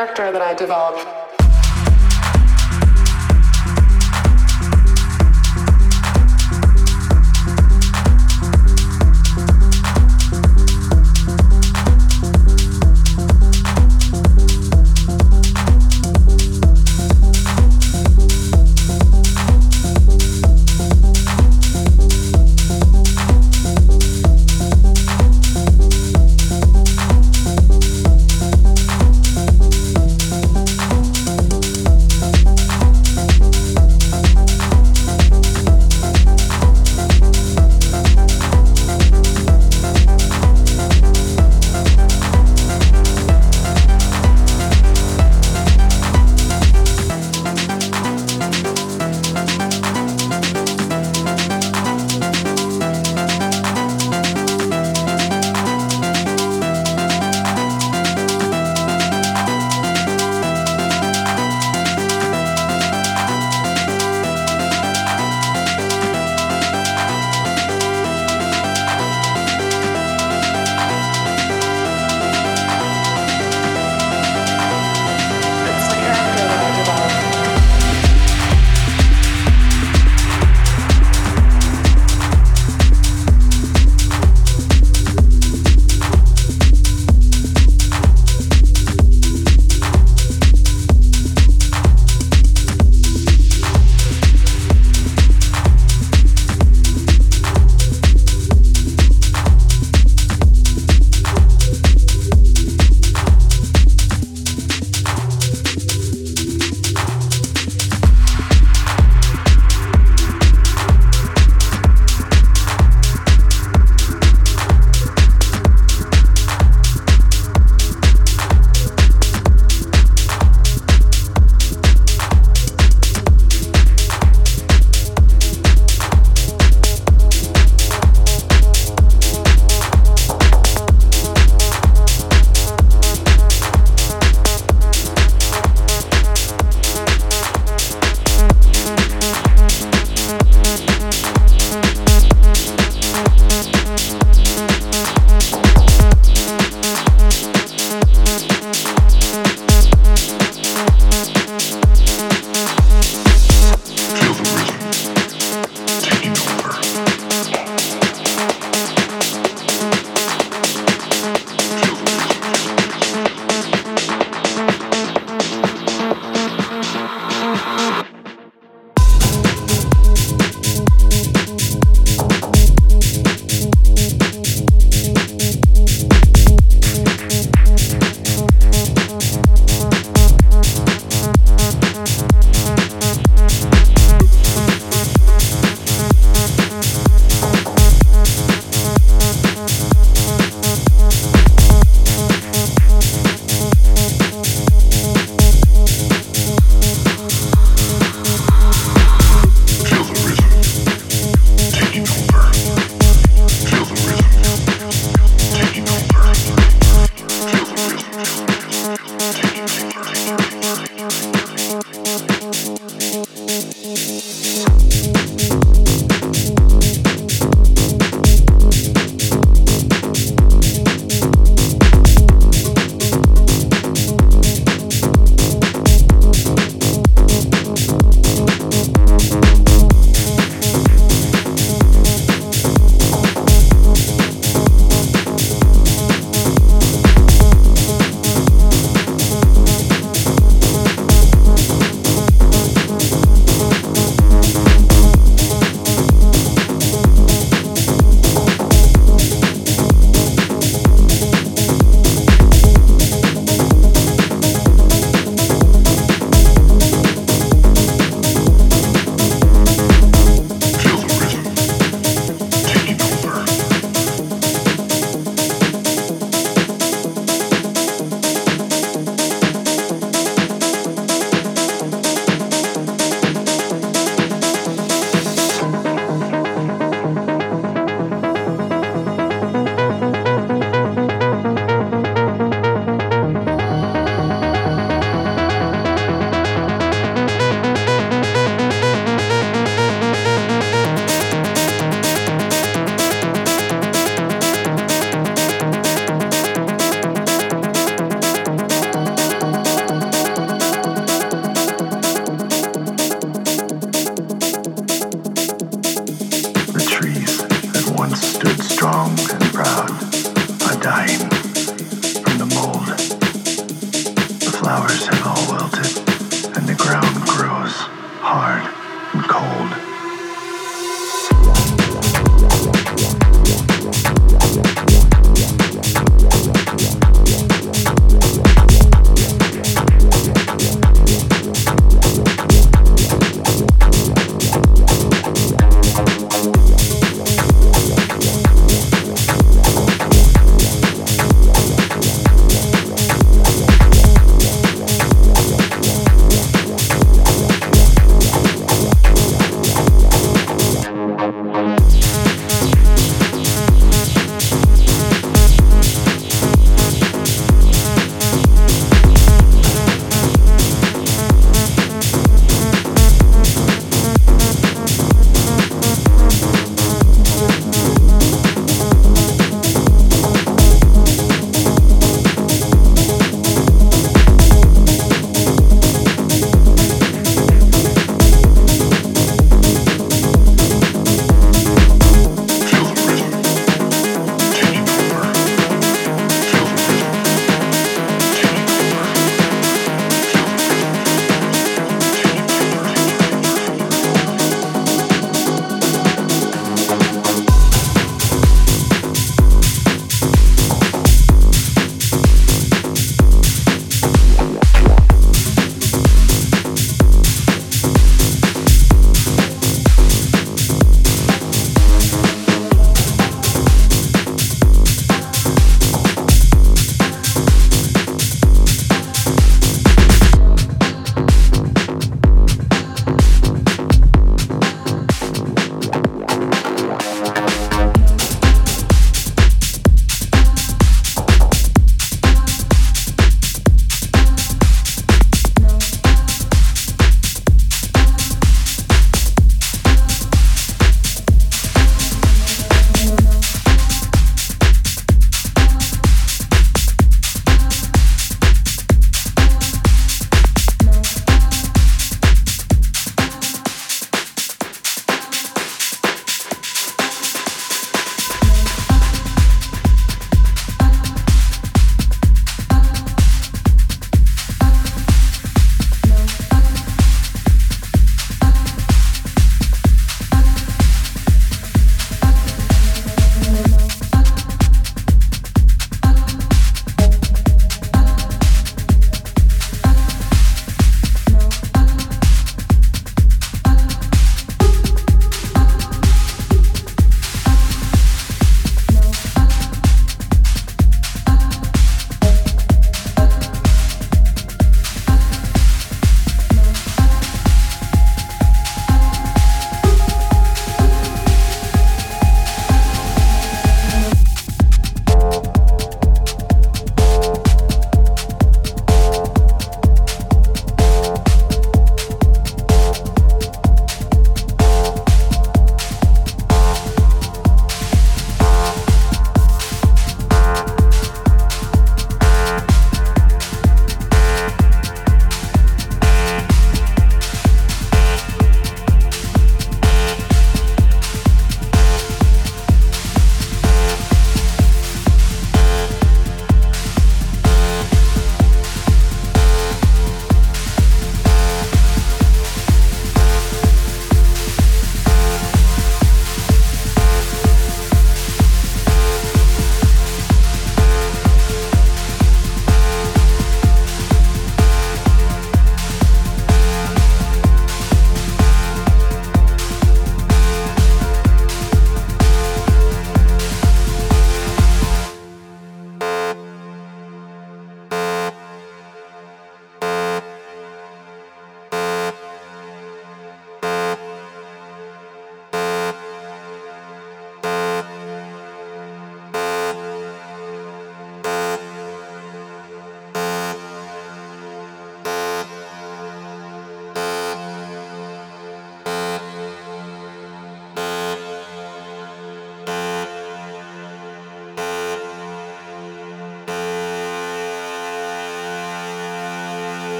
character that I developed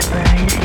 can feel